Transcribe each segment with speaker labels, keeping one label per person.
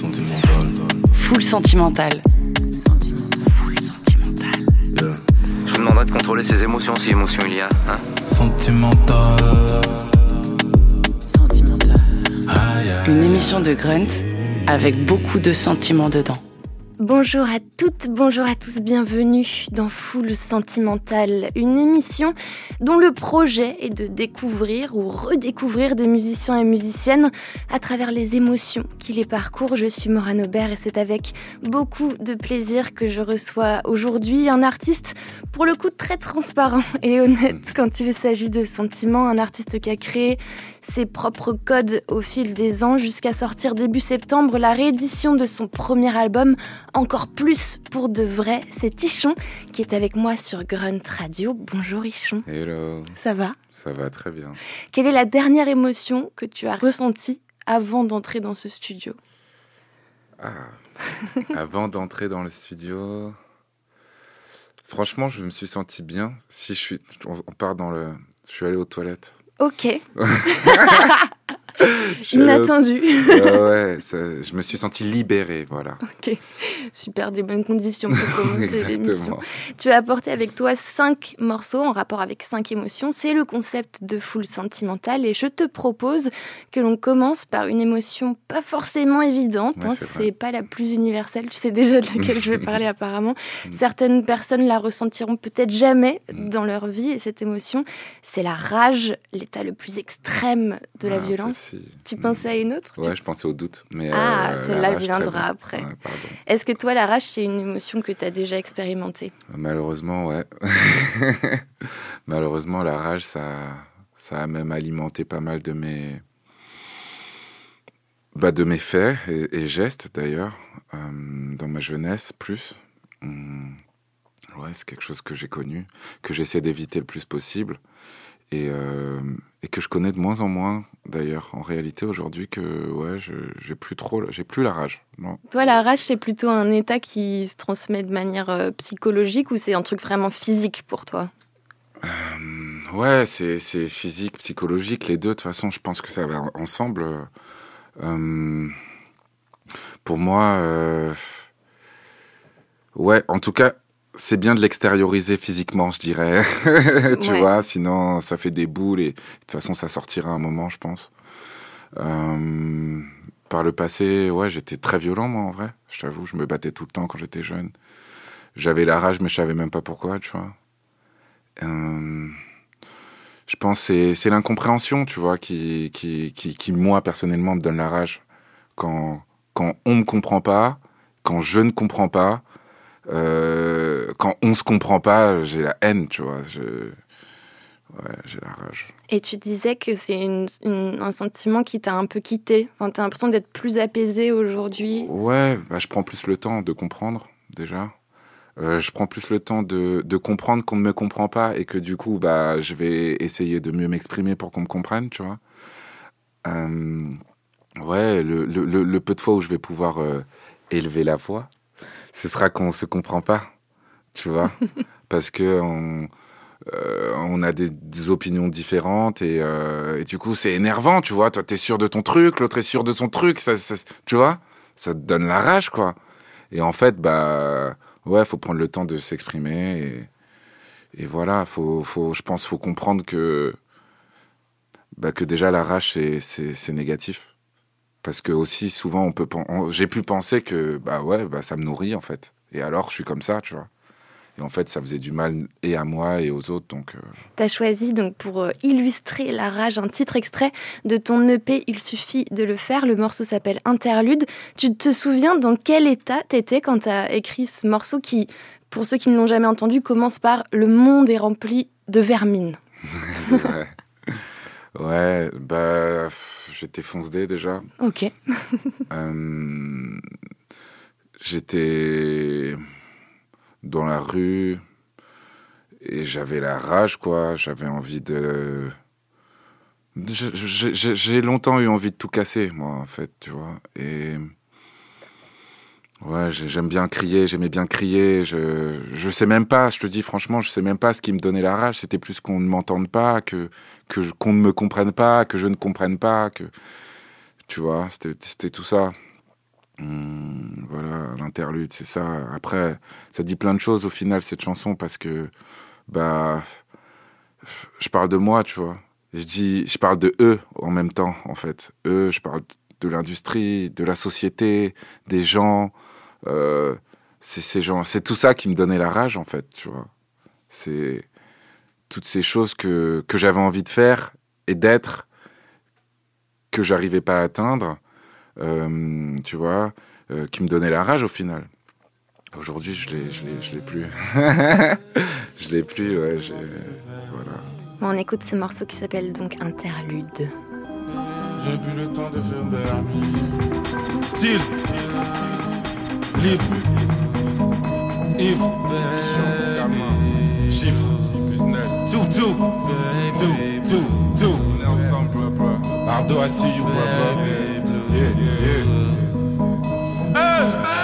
Speaker 1: Sentimental.
Speaker 2: Full sentimental. Full sentimental.
Speaker 1: Yeah.
Speaker 3: Je vous demanderai de contrôler ses émotions si émotion il y a. Hein
Speaker 1: Sentimental. Aïe, aïe.
Speaker 2: Une émission de Grunt avec beaucoup de sentiments dedans.
Speaker 4: Bonjour à toutes, bonjour à tous, bienvenue dans Full Sentimental, une émission dont le projet est de découvrir ou redécouvrir des musiciens et musiciennes à travers les émotions qui les parcourent. Je suis Morane Aubert et c'est avec beaucoup de plaisir que je reçois aujourd'hui un artiste pour le coup très transparent et honnête quand il s'agit de sentiments, un artiste qui a créé ses propres codes au fil des ans jusqu'à sortir début septembre la réédition de son premier album encore plus pour de vrai. C'est Tichon qui est avec moi sur Grunt Radio. Bonjour Ichon,
Speaker 5: Hello,
Speaker 4: ça va?
Speaker 5: Ça va très bien.
Speaker 4: Quelle est la dernière émotion que tu as ressentie avant d'entrer dans ce studio?
Speaker 5: Ah, avant d'entrer dans le studio, franchement, je me suis senti bien. Si je suis, on part dans le, je suis allé aux toilettes.
Speaker 4: Ok, Inattendu.
Speaker 5: Ouais, ouais, ça- je me suis senti libéré, voilà.
Speaker 4: ok, super, des bonnes conditions pour commencer l'émission. Tu as apporté avec toi cinq morceaux en rapport avec cinq émotions. C'est le concept de Full Sentimental et je te propose que l'on commence par une émotion pas forcément évidente.
Speaker 5: Ouais,
Speaker 4: hein,
Speaker 5: c'est
Speaker 4: pas la plus universelle. Tu sais déjà de laquelle je vais parler apparemment.
Speaker 5: Mm.
Speaker 4: Certaines personnes la ressentiront peut-être jamais
Speaker 5: Mm.
Speaker 4: dans leur vie et cette émotion, c'est la rage, l'état le plus extrême de la
Speaker 5: Ah,
Speaker 4: violence. Tu pensais à une autre
Speaker 5: Ouais, je pensais au doute, mais
Speaker 4: Ah,
Speaker 5: euh,
Speaker 4: celle-là viendra après.
Speaker 5: Ouais.
Speaker 4: Est-ce que toi, la rage, c'est une émotion que tu as déjà expérimentée?
Speaker 5: Malheureusement, ouais. Malheureusement, la rage, ça, ça a même alimenté pas mal de mes, bah, de mes faits et, et gestes d'ailleurs, euh, dans ma jeunesse plus. Hum, ouais, c'est quelque chose que j'ai connu, que j'essaie d'éviter le plus possible et, euh, et que je connais de moins en moins d'ailleurs en réalité aujourd'hui que ouais, j'ai plus trop, j'ai plus la rage. Non.
Speaker 4: Toi, la rage, c'est plutôt un état qui se transmet de manière euh, psychologique ou c'est un truc vraiment physique pour toi?
Speaker 5: Hum, Ouais, c'est physique, psychologique, les deux. De toute façon, je pense que ça va ensemble. Hum, pour moi, euh, ouais, en tout cas, c'est bien de l'extérioriser physiquement, je dirais. tu
Speaker 4: Ouais.
Speaker 5: vois, sinon ça fait des boules et de toute façon, ça sortira un moment, je pense. Hum, par le passé, ouais, j'étais très violent, moi, en vrai. Je t'avoue, je me battais tout le temps quand j'étais jeune. J'avais la rage, mais je savais même pas pourquoi, tu vois. Euh, je pense que c'est- c'est l'incompréhension, tu vois, qui, qui, qui, qui, moi, personnellement, me donne la rage. Quand, quand on me comprend pas, quand je ne comprends pas, euh, quand on se comprend pas, j'ai la haine, tu vois. Je... Ouais, j'ai la rage.
Speaker 4: Et tu disais que c'est une- une- un sentiment qui t'a un peu quitté. Enfin, t'as l'impression d'être plus apaisé aujourd'hui.
Speaker 5: Ouais, bah, je prends plus le temps de comprendre, déjà. Euh, je prends plus le temps de, de comprendre qu'on ne me comprend pas et que du coup, bah, je vais essayer de mieux m'exprimer pour qu'on me comprenne, tu vois. Euh, ouais, le, le, le, le peu de fois où je vais pouvoir euh, élever la voix, ce sera qu'on se comprend pas, tu vois. Parce que on, euh, on a des, des opinions différentes et, euh, et du coup, c'est énervant, tu vois. Toi, t'es sûr de ton truc, l'autre est sûr de son truc, ça, ça- tu vois. Ça te donne la rage, quoi. Et en fait, bah, ouais, faut prendre le temps de s'exprimer et, et voilà, faut, faut, je pense, faut comprendre que, bah, que déjà la rage c'est négatif. Parce que aussi souvent on peut, j'ai pu penser que bah ouais, bah ça me nourrit en fait. Et alors je suis comme ça, tu vois. Et en fait, ça faisait du mal et à moi et aux autres, donc. euh,
Speaker 4: T'as choisi donc pour euh, illustrer la rage un titre extrait de ton EP Il suffit de le faire. Le morceau s'appelle Interlude. Tu te souviens dans quel état t'étais quand t'as écrit ce morceau qui, pour ceux qui ne l'ont jamais entendu, commence par Le monde est rempli de vermine.
Speaker 5: ouais, bah j'étais fonce-dé déjà.
Speaker 4: Ok.
Speaker 5: Euh, J'étais dans la rue et j'avais la rage, quoi. J'avais envie de. J'ai longtemps eu envie de tout casser, moi, en fait, tu vois. Et. Ouais, j'ai- j'aime bien crier, j'aimais bien crier. Je, je sais même pas, je te dis franchement, je sais même pas ce qui me donnait la rage. C'était plus qu'on ne m'entende pas, que que qu'on ne me comprenne pas, que je ne comprenne pas, que tu vois, c'était tout ça. Hum. interlude, c'est ça. Après, ça dit plein de choses au final cette chanson parce que bah je parle de moi, tu vois. Je dis, je parle de eux en même temps, en fait. Eux, je parle de l'industrie, de la société, des gens. Euh, c'est ces gens, c'est tout ça qui me donnait la rage, en fait, tu vois. C'est toutes ces choses que que j'avais envie de faire et d'être que j'arrivais pas à atteindre, euh, tu vois, euh, qui me donnaient la rage au final. Aujourd'hui, je l'ai, je l'ai, je l'ai plus. je l'ai plus, ouais. j'ai- Voilà.
Speaker 4: On écoute ce morceau qui s'appelle donc Interlude.
Speaker 1: J'ai plus le temps de faire. Style. Libre. Yves. Chiffre. Business. Tout, tout. Tout, tout, tout. On est ensemble, bro, bro. Ardo, I see you, bro, bro. Yeah, yeah. Hey!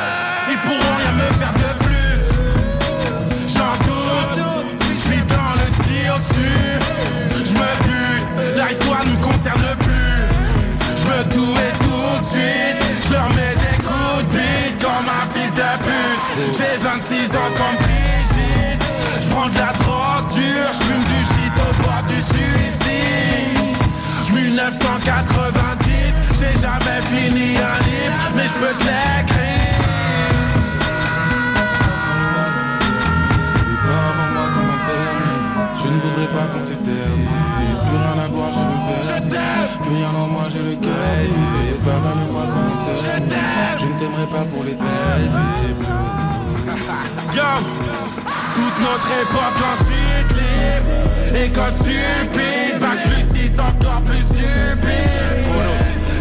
Speaker 1: J'ai 26 ans comme Brigitte. Je prends de la drogue dure. Je fume du shit au bord du suicide. 1990, j'ai jamais fini un livre, mais je peux te l'écrire. Je ne voudrais pas qu'on s'éternise rien en moi, j'ai le cœur brisé. Pardonne-moi qu'on m'interdise Je ne t'aimerai pas pour l'éternité Yo. Toute notre époque en chute libre École stupide Bac plus 6, encore plus stupide.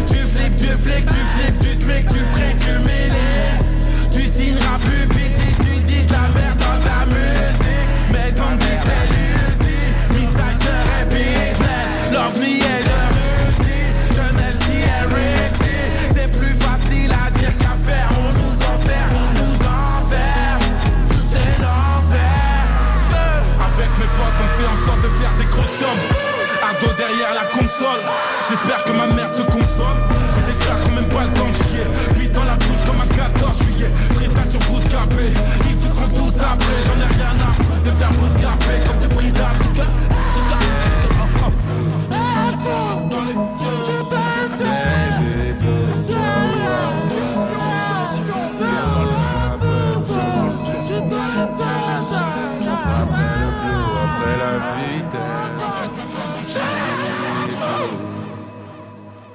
Speaker 1: Tu flippes, tu flippes, tu flippes Du smic, tu pries, tu milites Tu signeras plus vite si tu dis de la merde dans ta musique. Maison de c'est l'usine Mid-sizer et business. L'OVNI est Ardo derrière la console. J'espère que ma mère se console J'ai des frères qui même pas le temps de chier. Puis dans la bouche comme un 14 juillet. Freestyle sur Bouscapé Ils se sont tous après J'en ai rien à de faire Bouscapé Comme tu pris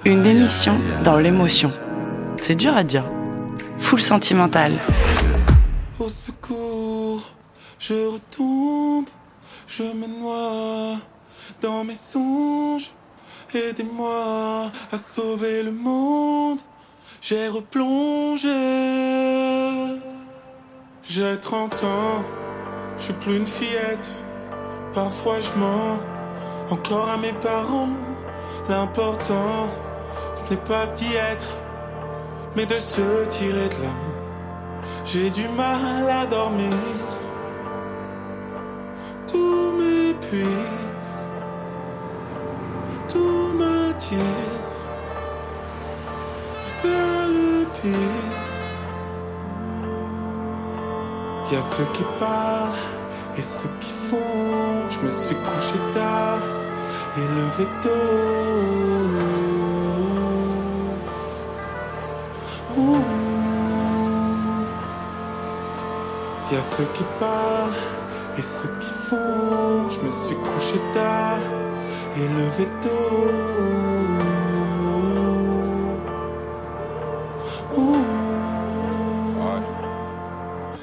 Speaker 2: Une émission dans l'émotion. C'est dur à dire. Full sentimental.
Speaker 1: Au secours, je retombe, je me noie dans mes songes. Aidez-moi à sauver le monde. J'ai replongé. J'ai 30 ans, je suis plus une fillette. Parfois je mens encore à mes parents. L'important, ce n'est pas d'y être, mais de se tirer de là. J'ai du mal à dormir. Tout m'épuise. Tout m'attire vers le pire. Y a ceux qui parlent et ceux qui font. Je me suis couché tard et levé tôt. Y a ceux qui parlent et ceux qui font. Je me suis couché tard et levé tôt.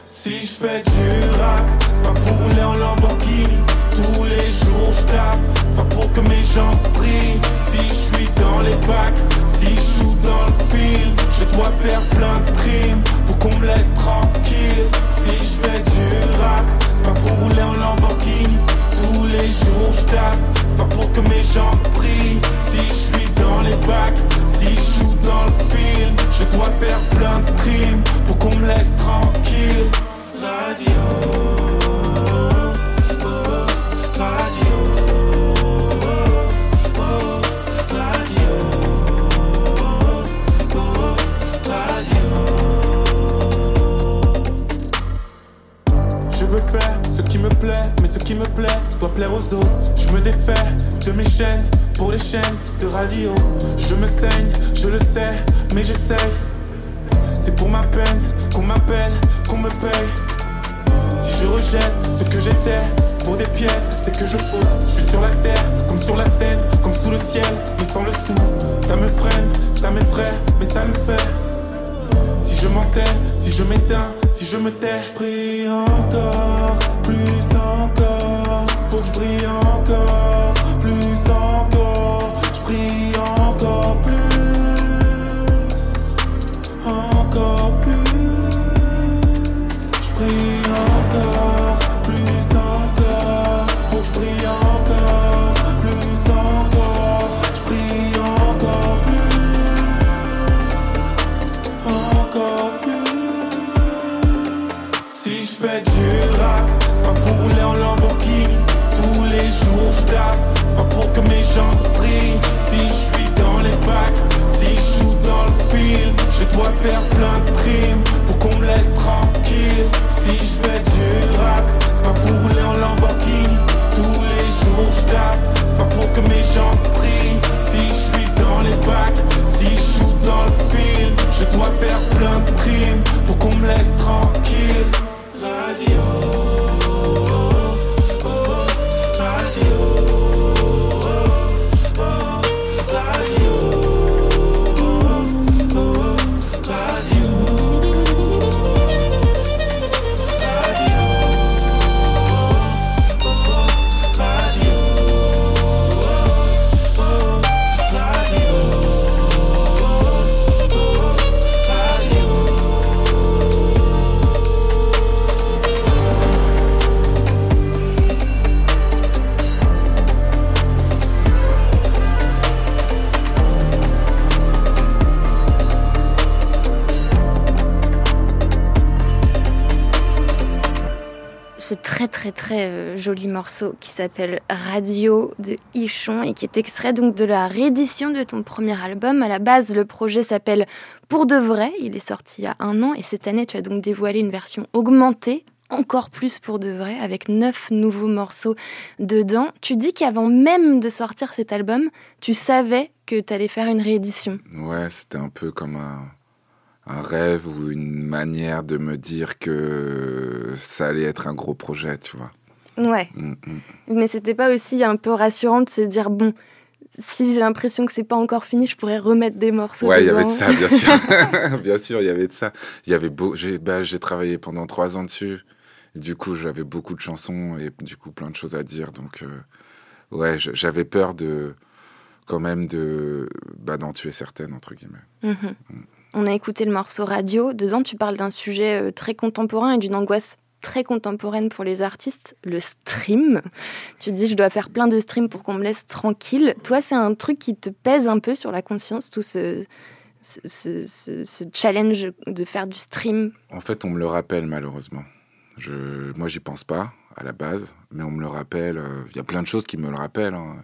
Speaker 1: Si je fais du rap, c'est pas pour rouler en Lamborghini. Tous les jours je tape, c'est pas pour que mes jambes brillent. Si je suis dans les bacs, si je joue dans le film, je dois faire plein de streams pour qu'on me laisse tranquille. Si je fais du rap, c'est pas pour rouler en Lamborghini. Tous les jours je c'est pas pour que mes jambes brillent. Si je suis dans les bacs, si je joue dans le film, je dois faire plein de streams me tais, je
Speaker 4: qui s'appelle Radio de Ichon et qui est extrait donc de la réédition de ton premier album. À la base, le projet s'appelle Pour de vrai. Il est sorti il y a un an et cette année, tu as donc dévoilé une version augmentée. Encore plus pour de vrai, avec neuf nouveaux morceaux dedans. Tu dis qu'avant même de sortir cet album, tu savais que tu allais faire une réédition.
Speaker 5: Ouais, c'était un peu comme un rêve ou une manière de me dire que ça allait être un gros projet, tu vois.
Speaker 4: Ouais.
Speaker 5: Mm, mm.
Speaker 4: Mais c'était pas aussi un peu rassurant de se dire bon, si j'ai l'impression que c'est pas encore fini, je pourrais remettre des morceaux.
Speaker 5: Ouais, il y avait de ça, bien sûr. bien sûr, il y avait de ça. Il y avait beau, j'ai, bah, travaillé pendant trois ans dessus. Et du coup, j'avais beaucoup de chansons et du coup, plein de choses à dire. Donc, euh, ouais, j'avais peur de, quand même, de, bah, d'en tuer certaines, entre guillemets.
Speaker 4: Mhm. On a écouté le morceau radio. Dedans, tu parles d'un sujet euh, très contemporain et d'une angoisse très contemporaine pour les artistes, le stream. Tu dis, je dois faire plein de streams pour qu'on me laisse tranquille. Toi, c'est un truc qui te pèse un peu sur la conscience, tout ce, ce, ce- ce- challenge de faire du stream?
Speaker 5: En fait, on me le rappelle, malheureusement. Je, moi, j'y pense pas, à la base, mais on me le rappelle. euh, Il y a plein de choses qui me le rappellent. hein.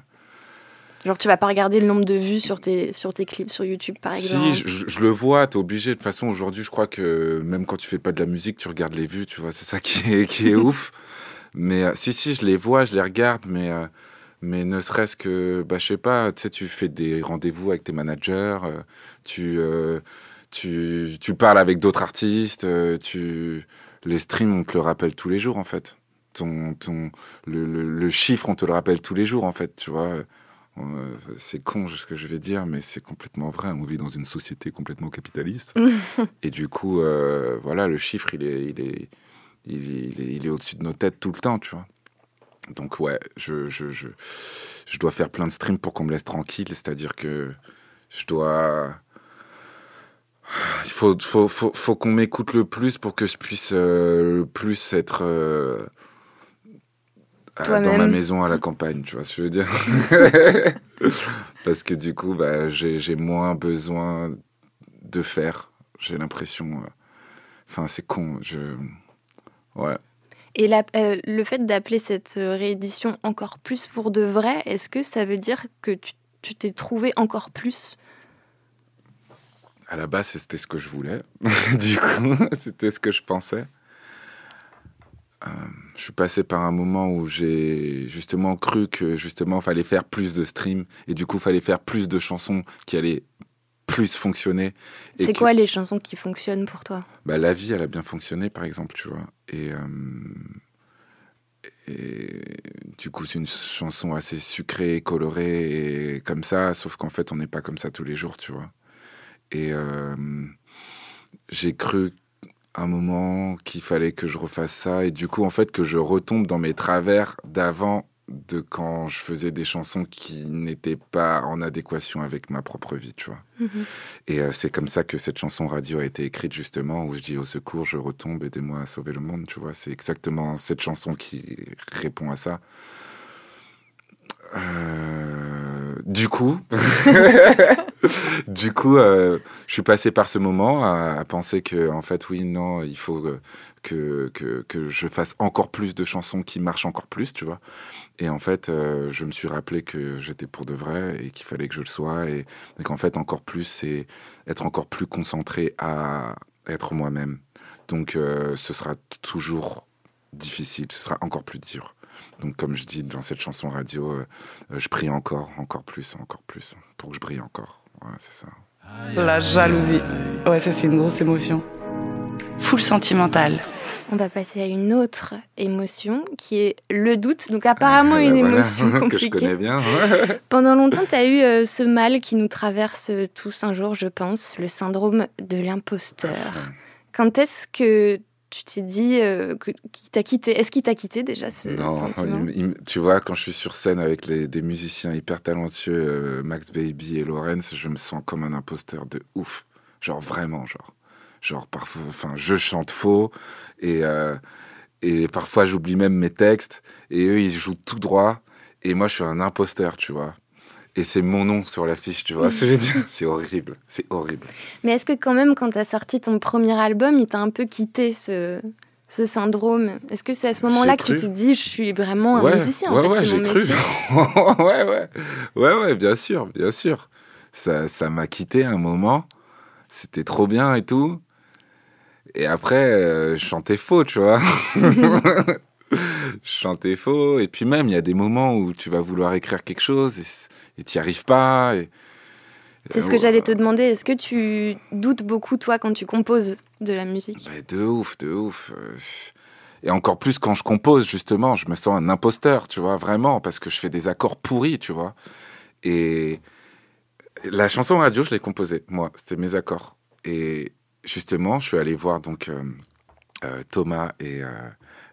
Speaker 4: Genre, tu vas pas regarder le nombre de vues sur tes, sur tes clips sur YouTube, par exemple.
Speaker 5: Si, je, le vois, t'es obligé. De toute façon, aujourd'hui, je crois que même quand tu fais pas de la musique, tu regardes les vues, tu vois. C'est ça qui est, qui est ouf. Mais euh, si, si, je les vois, je les regarde, mais, euh, mais ne serait-ce que, bah, je sais pas, tu sais, tu fais des rendez-vous avec tes managers, euh, tu, tu, tu parles avec d'autres artistes, tu, les streams, on te le rappelle tous les jours, en fait. Ton, ton, le, le, le chiffre, on te le rappelle tous les jours, en fait, tu vois. Euh, c'est con ce que je vais dire, mais c'est complètement vrai. On vit dans une société complètement capitaliste. et du coup, euh, voilà, le chiffre, il est, il est, il est, il est, il est au-dessus de nos têtes tout le temps, tu vois. Donc ouais, je, je, je, je dois faire plein de streams pour qu'on me laisse tranquille. C'est-à-dire que je dois... Il faut, faut, faut, faut qu'on m'écoute le plus pour que je puisse euh, le plus être euh, dans ma maison à la campagne, tu vois ce que je veux dire Parce que du coup, bah, j'ai moins besoin de faire, j'ai l'impression. euh, Enfin, c'est con. Je... Ouais.
Speaker 4: Et la- euh, le fait d'appeler cette euh, réédition encore plus pour de vrai, est-ce que ça veut dire que tu tu t'es trouvé encore plus?
Speaker 5: À la base, c'était ce que je voulais. du coup, c'était ce que je pensais. Euh, je suis passé par un moment où j'ai justement cru que justement fallait faire plus de streams et du coup fallait faire plus de chansons qui allaient plus fonctionner.
Speaker 4: C'est
Speaker 5: que-
Speaker 4: quoi les chansons qui fonctionnent pour toi?
Speaker 5: Bah, la vie, elle a bien fonctionné, par exemple, tu vois. Et, euh, et du coup, c'est une chanson assez sucrée, colorée, et comme ça, sauf qu'en fait, on n'est pas comme ça tous les jours, tu vois. Et euh, j'ai cru un moment qu'il fallait que je refasse ça, et du coup, en fait, que je retombe dans mes travers d'avant, de quand je faisais des chansons qui n'étaient pas en adéquation avec ma propre vie, tu vois.
Speaker 4: Mhm.
Speaker 5: Et euh, c'est comme ça que cette chanson radio a été écrite justement, où je dis au secours, je retombe, aidez-moi à sauver le monde, tu vois. C'est exactement cette chanson qui répond à ça. Euh, du coup, du coup, euh, je suis passé par ce moment à, penser que, en fait, oui, non, il faut que, que, je fasse encore plus de chansons qui marchent encore plus, tu vois. Et en fait, euh, je me suis rappelé que j'étais pour de vrai et qu'il fallait que je le sois. Et, et qu'en fait, encore plus, c'est être encore plus concentré à être moi-même. Donc, ce sera toujours difficile, ce sera encore plus dur. Donc, comme je dis dans cette chanson radio, euh, euh, je prie encore, encore plus, encore plus, pour que je brille encore. Ouais, c'est ça.
Speaker 2: La jalousie. Ouais, ça c'est une grosse émotion. Full sentimental.
Speaker 4: On va passer à une autre émotion qui est le doute. Donc apparemment
Speaker 5: Ah,
Speaker 4: une
Speaker 5: voilà,
Speaker 4: émotion
Speaker 5: que je
Speaker 4: compliquée.
Speaker 5: connais bien.
Speaker 4: Pendant longtemps, tu as eu euh, ce mal qui nous traverse tous un jour, je pense, le syndrome de l'imposteur. Quand est-ce que tu t'es dit euh, qu'il t'a quitté? Est-ce qu'il t'a quitté déjà ce
Speaker 5: Non,
Speaker 4: sentiment?
Speaker 5: il- il- tu vois, quand je suis sur scène avec les, des musiciens hyper talentueux, euh, Max Baby et Lorenz, je me sens comme un imposteur de ouf. Genre vraiment, genre. Genre parfois, enfin, je chante faux et, euh, et parfois j'oublie même mes textes et eux ils jouent tout droit et moi je suis un imposteur, tu vois. Et c'est mon nom sur l'affiche, tu vois ce que je veux dire? C'est horrible, c'est horrible.
Speaker 4: Mais est-ce que quand même, quand tu as sorti ton premier album, il t'a un peu quitté ce, ce syndrome? Est-ce que c'est à ce moment-là que tu t'es dit, je suis vraiment un
Speaker 5: ouais,
Speaker 4: musicien
Speaker 5: ouais,
Speaker 4: en fait,
Speaker 5: ouais, j'ai cru. ouais, ouais, ouais, ouais, bien sûr, bien sûr. Ça, ça m'a quitté un moment. C'était trop bien et tout. Et après, euh, je chantais faux, tu vois. je chantais faux. Et puis même, il y a des moments où tu vas vouloir écrire quelque chose et et t'y arrives pas. Et,
Speaker 4: C'est ce que j'allais te demander. Est-ce que tu doutes beaucoup, toi, quand tu composes de la musique?
Speaker 5: Bah, de ouf, de ouf. Et encore plus quand je compose, justement, je me sens un imposteur, tu vois, vraiment, parce que je fais des accords pourris, tu vois. Et la chanson radio, je l'ai composée, moi, c'était mes accords. Et justement, je suis allé voir donc euh, euh, Thomas et euh,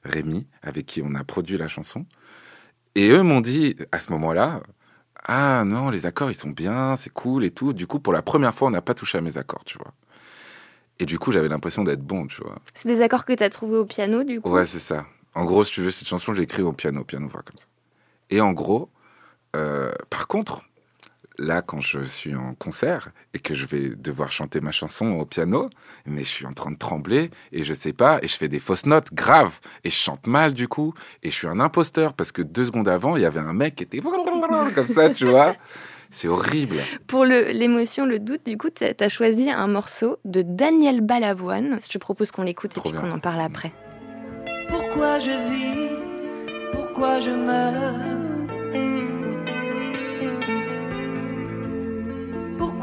Speaker 5: Rémi, avec qui on a produit la chanson. Et eux m'ont dit, à ce moment-là, ah non, les accords, ils sont bien, c'est cool et tout. Du coup, pour la première fois, on n'a pas touché à mes accords, tu vois. Et du coup, j'avais l'impression d'être bon, tu vois.
Speaker 4: C'est des accords que tu as trouvés au piano, du coup?
Speaker 5: Ouais, c'est ça. En gros, si tu veux, cette chanson, j'ai écrit au piano, piano voix comme ça. Et en gros, euh, par contre, là, quand je suis en concert et que je vais devoir chanter ma chanson au piano, mais je suis en train de trembler et je sais pas, et je fais des fausses notes graves et je chante mal du coup, et je suis un imposteur parce que deux secondes avant, il y avait un mec qui était comme ça, tu vois. C'est horrible.
Speaker 4: Pour l'émotion, le doute, du coup, tu as choisi un morceau de Daniel Balavoine. Je te propose qu'on l'écoute et puis qu'on en parle après.
Speaker 6: Pourquoi je vis? Pourquoi je meurs?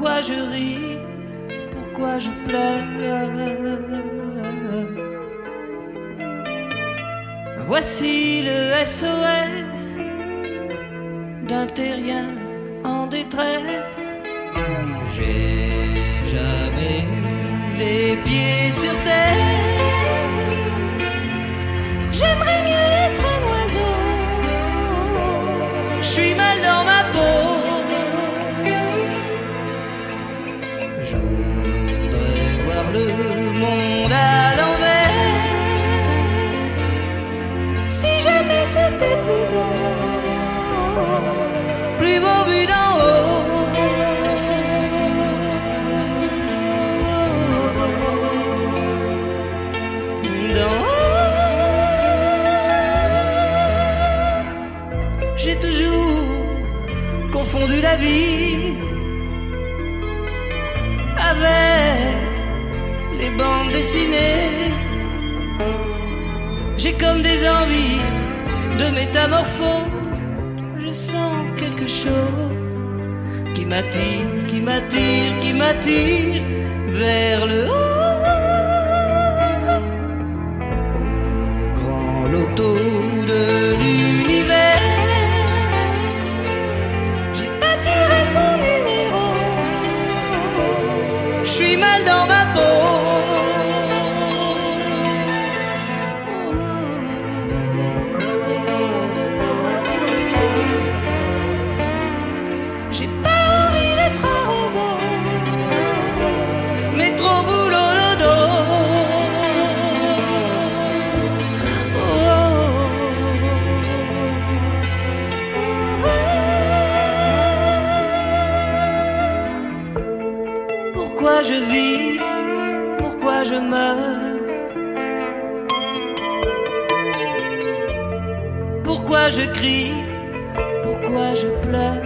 Speaker 6: Pourquoi je ris? Pourquoi je pleure? Voici le SOS d'un terrien en détresse. J'ai jamais eu les pieds sur terre. J'aimerais mieux la vie avec les bandes dessinées. J'ai comme des envies de métamorphose. Je sens quelque chose qui m'attire, qui m'attire, qui m'attire vers le haut. Je crie? Pourquoi je pleure?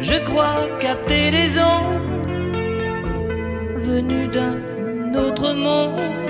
Speaker 6: Je crois capter des ondes venues d'un autre monde.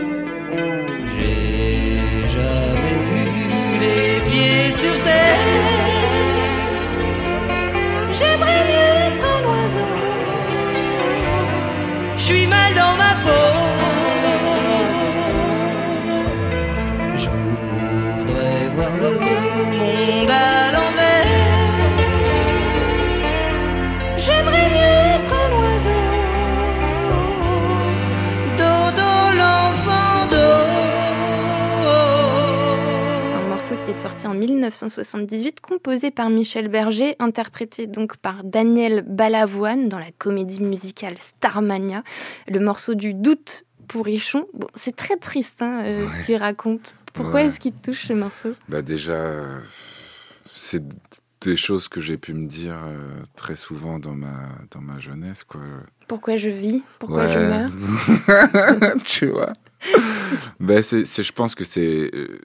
Speaker 4: Sorti en 1978, composé par Michel Berger, interprété donc par Daniel Balavoine dans la comédie musicale Starmania. Le morceau du doute pour Richon. Bon, c'est très triste hein, euh, ce qu'il raconte. Pourquoi
Speaker 5: Ouais.
Speaker 4: est-ce qu'il te touche ce morceau?
Speaker 5: Bah déjà, c'est des choses que j'ai pu me dire euh, très souvent dans ma, dans ma jeunesse, quoi.
Speaker 4: Pourquoi je vis? Pourquoi je meurs?
Speaker 5: Tu vois? Bah, c'est, c'est- Je pense que c'est euh,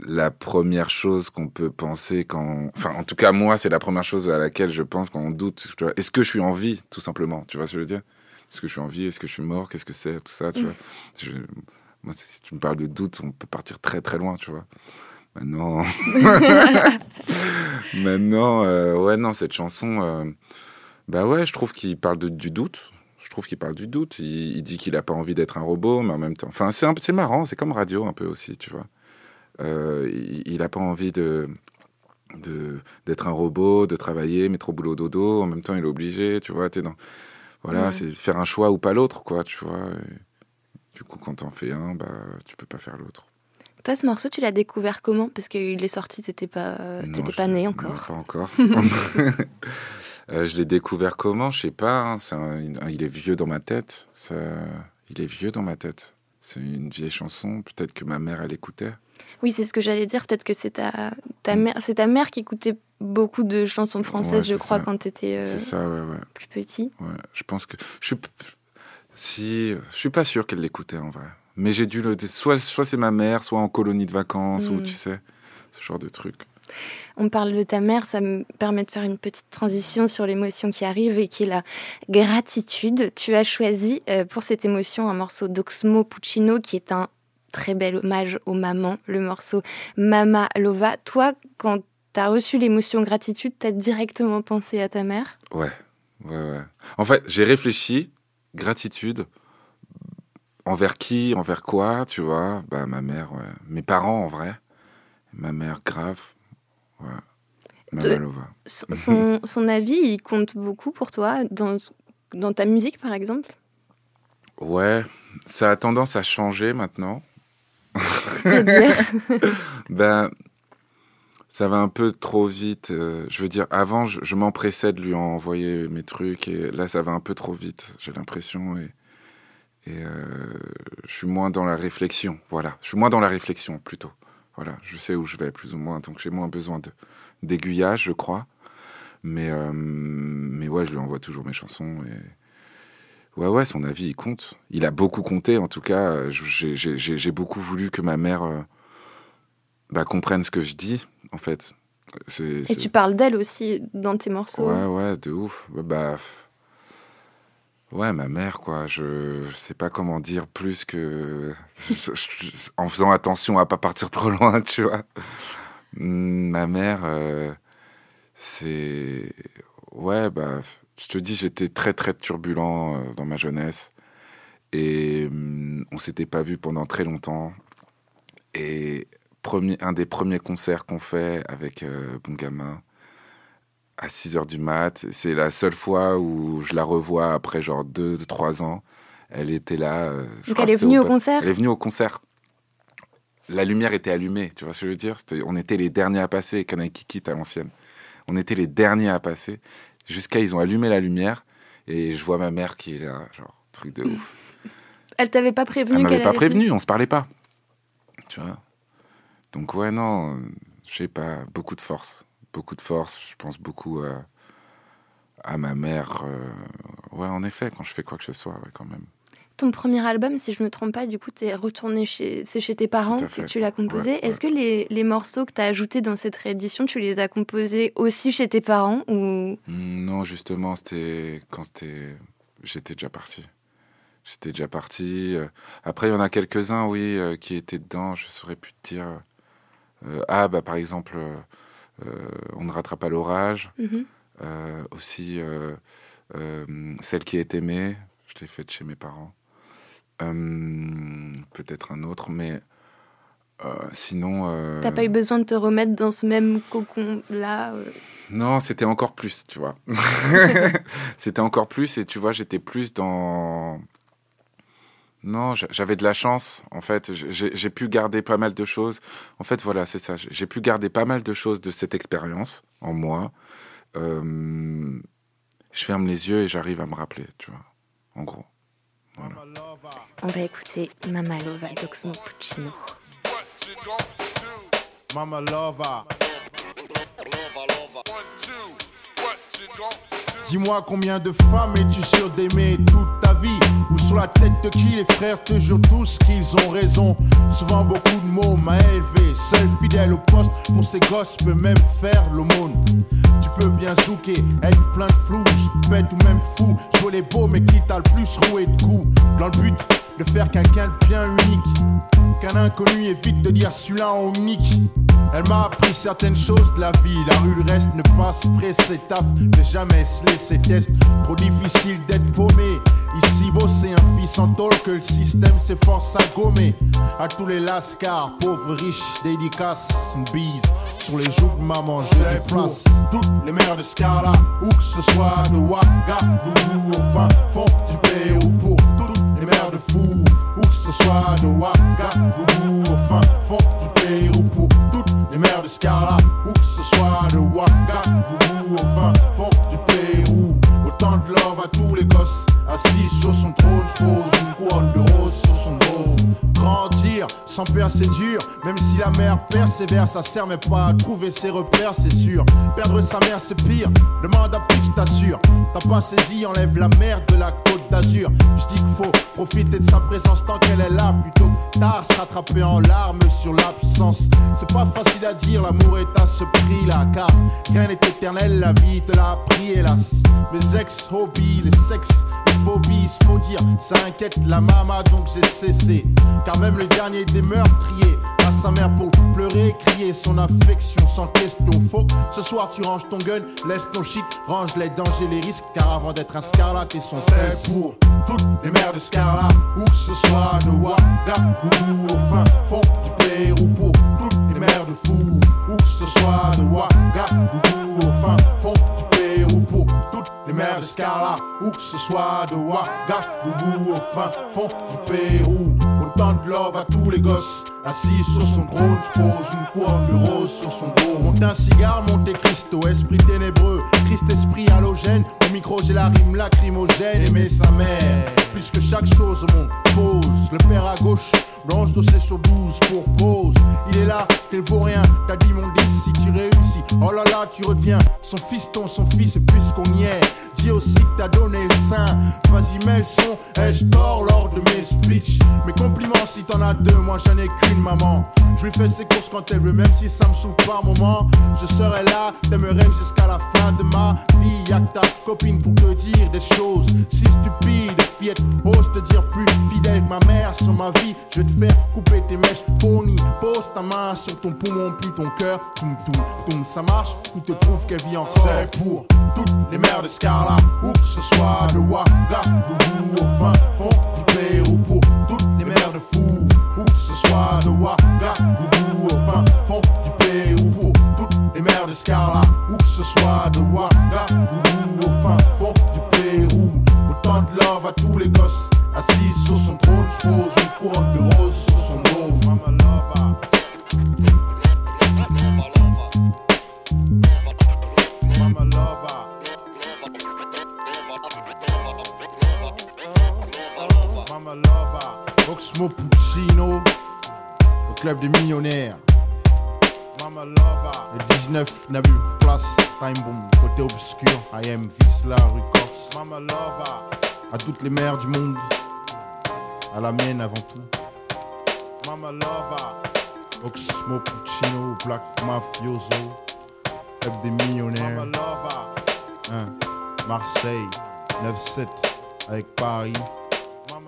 Speaker 5: la première chose qu'on peut penser quand... Enfin, en tout cas, moi, c'est la première chose à laquelle je pense quand on doute. Est-ce que je suis en vie, tout simplement Tu vois ce que je veux dire? Est-ce que je suis en vie? Est-ce que je suis mort? Qu'est-ce que c'est? Tout ça, tu
Speaker 4: Mm.
Speaker 5: vois. Je- Moi, si tu me parles de doute, on peut partir très très loin, tu vois. Maintenant... Maintenant, euh, ouais, non, cette chanson... euh, bah ouais, je trouve qu'il parle de- du doute. Je trouve qu'il parle du doute. Il, il dit qu'il a pas envie d'être un robot, mais en même temps. Enfin, c'est un- c'est marrant, c'est comme radio un peu aussi, tu vois. Euh, il, il a pas envie de d'être un robot, de travailler, mais trop boulot dodo. En même temps, il est obligé, tu vois. T'es dans voilà,
Speaker 4: Ouais.
Speaker 5: c'est faire un choix ou pas l'autre, quoi, tu vois. Et du coup, quand t'en fais un, bah, tu peux pas faire l'autre.
Speaker 4: Toi, ce morceau, tu l'as découvert comment? Parce qu'il est sorti, t'étais pas,
Speaker 5: Non,
Speaker 4: t'étais
Speaker 5: je-
Speaker 4: pas né
Speaker 5: non,
Speaker 4: encore.
Speaker 5: pas encore. Euh, je l'ai découvert comment? Je sais pas. hein. Un- il est vieux dans ma tête. Ça, il est vieux dans ma tête. C'est une vieille chanson. Peut-être que ma mère, elle écoutait.
Speaker 4: Oui, c'est ce que j'allais dire. Peut-être que c'est ta, ta
Speaker 5: Mm.
Speaker 4: mère, c'est ta mère qui écoutait beaucoup de chansons françaises,
Speaker 5: Ouais,
Speaker 4: je crois,
Speaker 5: ça.
Speaker 4: quand euh,
Speaker 5: ça, ouais, ouais,
Speaker 4: plus petit.
Speaker 5: Je pense que je suis. Si, je suis pas sûr qu'elle l'écoutait en vrai. Mais j'ai dû le. Soit, soit c'est ma mère, soit en colonie de vacances, ou
Speaker 4: Mm.
Speaker 5: tu sais, ce genre de truc.
Speaker 4: On parle de ta mère, ça me permet de faire une petite transition sur l'émotion qui arrive et qui est la gratitude. Tu as choisi euh, pour cette émotion un morceau d'Oxmo Puccino qui est un très bel hommage aux mamans, le morceau Mama Lova. Toi, quand tu as reçu l'émotion gratitude, tu as directement pensé à ta mère?
Speaker 5: Ouais, ouais, ouais. En fait, j'ai réfléchi, gratitude, envers qui, envers quoi, tu vois? Bah, ma mère, ouais. Mes parents, en vrai. Ma mère, grave. Ouais.
Speaker 4: Te-
Speaker 5: Mamalova.
Speaker 4: Son, son- avis, il compte beaucoup pour toi dans, dans ta musique, par exemple?
Speaker 5: Ouais, ça a tendance à changer maintenant. Ben, ça va un peu trop vite. euh, je veux dire, avant, je, je m'empressais de lui envoyer mes trucs et là, ça va un peu trop vite, j'ai l'impression. Et, euh, je suis moins dans la réflexion. Voilà, je suis moins dans la réflexion plutôt. Voilà, je sais où je vais plus ou moins, donc j'ai moins besoin d'aiguillage, je crois. Mais, euh, mais ouais, je lui envoie toujours mes chansons et. Ouais, ouais, son avis, il compte. Il a beaucoup compté, en tout cas. J'ai- J'ai beaucoup voulu que ma mère euh, bah, comprenne ce que je dis, en fait.
Speaker 4: Et tu parles d'elle aussi dans tes morceaux.
Speaker 5: Ouais, ouais, de ouf. Ouais, bah, Ouais, ma mère, quoi. Je, je sais pas comment dire plus que. en faisant attention à pas partir trop loin, tu vois. Ma mère, euh, c'est. Ouais, bah. Je te dis, j'étais très, très turbulent euh, dans ma jeunesse. Et hum, on s'était pas vu pendant très longtemps. Et premier, un des premiers concerts qu'on fait avec euh, Bon Gamin, à 6 heures du mat. C'est la seule fois où je la revois après genre 2-3 ans. Elle était là. euh, je
Speaker 4: Donc elle est venue au concert?
Speaker 5: Elle est venue au concert. La lumière était allumée, tu vois ce que je veux dire? On était les derniers à passer, Canaille Kikit à l'ancienne. On était les derniers à passer. Jusqu'à ils ont allumé la lumière et je vois ma mère qui est là, genre truc de ouf.
Speaker 4: Elle t'avait pas prévenu
Speaker 5: Elle m'avait pas prévenu, on se parlait pas. Tu vois? Donc ouais, non, je sais pas, beaucoup de force. Beaucoup de force, je pense beaucoup à, à ma mère. euh, ouais, en effet, quand je fais quoi que ce soit, ouais, quand même.
Speaker 4: Ton premier album, si je me trompe pas, du coup, t'es retourné chez, c'est chez tes parents
Speaker 5: à
Speaker 4: que tu l'as composé.
Speaker 5: Ouais,
Speaker 4: Est-ce que les, les morceaux que tu as ajoutés dans cette réédition, tu les as composés aussi chez tes parents ou?
Speaker 5: Hmm, Non, justement, c'était quand c'était... J'étais déjà parti. J'étais déjà parti. euh, Après, il y en a quelques-uns, oui, euh, qui étaient dedans, je saurais plus te dire. Euh, ah, bah, par exemple, euh, On ne rattrape pas l'orage.
Speaker 4: Mhm.
Speaker 5: Euh, aussi, Celle qui est aimée, je l'ai faite chez mes parents. Euh, Peut-être un autre, mais euh, sinon. euh,
Speaker 4: T'as pas eu besoin de te remettre dans ce même cocon-là euh,
Speaker 5: Non, c'était encore plus, tu vois. c'était encore plus, et tu vois, j'étais plus dans. Non, j'a- j'avais de la chance, en fait. J'ai j'ai pu garder pas mal de choses. En fait, voilà, c'est ça. J'ai pu garder pas mal de choses de cette expérience en moi. Euh, je ferme les yeux et j'arrive à me rappeler, tu vois. En gros. Voilà.
Speaker 4: On va écouter Mama Lova d'Oxmo Puccino.
Speaker 7: Mama lover. Dis-moi combien de femmes es-tu sûr d'aimer? Toute Ou sur la tête de qui les frères te jurent tous qu'ils ont raison. Souvent beaucoup de mots m'a élevé Seul fidèle au poste pour ses gosses peut même faire l'aumône. Tu peux bien zouker, être plein de flou Bête ou même fou, jouer les beaux mais qui t'a le plus roué de coups? Dans le but de faire quelqu'un de bien unique Qu'un inconnu évite de dire celui-là en unique elle m'a appris certaines choses de la vie. La rue, le reste ne passe pressé taf. Ne jamais se laisser test. Trop difficile d'être paumé. Ici, bosser un fils en tôle que le système s'efforce à gommer. À tous les lascars, pauvres, riches, dédicaces, une bise sur les joues de maman. Je place toutes les mères de Scarla, où que ce soit de Ouagadougou au fin fond du pour toutes les mères où que ce soit de Ouagadougou au fin fond du Pérou pour toutes les mères de Scarla, où que ce soit de Ouagadougou au fin fond du Pérou. Autant de love à tous les gosses, assis sur son trône, je pose une couronne de rose sur son dos. Grandir sans peur c'est dur, même si la mère persévère, ça sert mais pas à trouver ses repères, c'est sûr. Perdre sa mère c'est pire, demande à Pitch t'assure. T'as pas saisi, enlève la merde de la côte d'Azur. Je dis qu'il faut profiter de sa présence tant qu'elle est là, plutôt tard se rattraper en larmes sur l'absence. C'est pas facile à dire, l'amour est à ce prix là, car rien n'est éternel, la vie te l'a appris hélas. Mes ex-hobbies, les sexes, les phobies, faut dire, ça inquiète la mama donc j'ai cessé. Car même le dernier des meurtriers à sa mère pour pleurer, crier son affection sans question. Que ce soir tu ranges ton gun, laisse ton shit, range les dangers, les risques. Car avant d'être un scarlat, et son C'est pour toutes les mères de Scarlat, où que ce soit de Ouagadougou au fin fond du Pérou. Pour toutes les mères de Fouf, où que ce soit de Ouagadougou au fin fond du Pérou. Pour toutes les mères de Scarlat, où que ce soit de Ouagadougou au fin fond du Pérou. De love à tous les gosses, assis sur son trône, pose une couronne de rose sur son dos. Monte un cigare, monte Christo, esprit ténébreux, Christ esprit halogène. Au micro, j'ai la rime lacrymogène, aimer sa mère. Plus que chaque chose au monde pose, le père à gauche, blanche dossé sur 12 pour cause. Il est là, t'es vaut rien, t'as dit mon 10 si tu réussis. Oh là là, tu redeviens son fiston, son fils, puisqu'on y est. Dis aussi que t'as donné le sein. Vas-y, mets le son, ai-je tort lors de mes speeches Mes compliments si t'en as deux, moi j'en ai qu'une maman. Je lui fais ses courses quand elle veut, même si ça me saoule par moment. Je serai là, t'aimerais jusqu'à la fin de ma vie. Y'a que ta copine pour te dire des choses si stupides. fillette. Ose te dire plus fidèle que ma mère sur ma vie. Faire couper tes mèches. Pony, pose ta main sur ton poumon, plus ton cœur. Toum, toum, toum, ça marche. Tout te prouve qu'elle vit encore. C'est pour toutes les mères de Scarla, où que ce soit de Ouagadougou au fin fond du Pérou. Pour toutes les mères de Fouf, où que ce soit de Ouagadougou au fin fond du Pérou. Pour toutes les mères de Scarla, où que ce soit de Ouagadougou au fin fond du Pérou. Autant de love à tous les gosses, assis sur son trône, pose une couronne de rose sur son dos. Oxmo Puccino, le club des millionnaires. Mama love Le 19 n'a plus place, time bomb, côté obscur. I am Visla Records. Mama love à toutes les mères du monde, à la mienne avant tout. Mama love Oxmo Puccino, Black Mafioso, club des millionnaires. Mama Hein, Marseille, 9-7 avec Paris.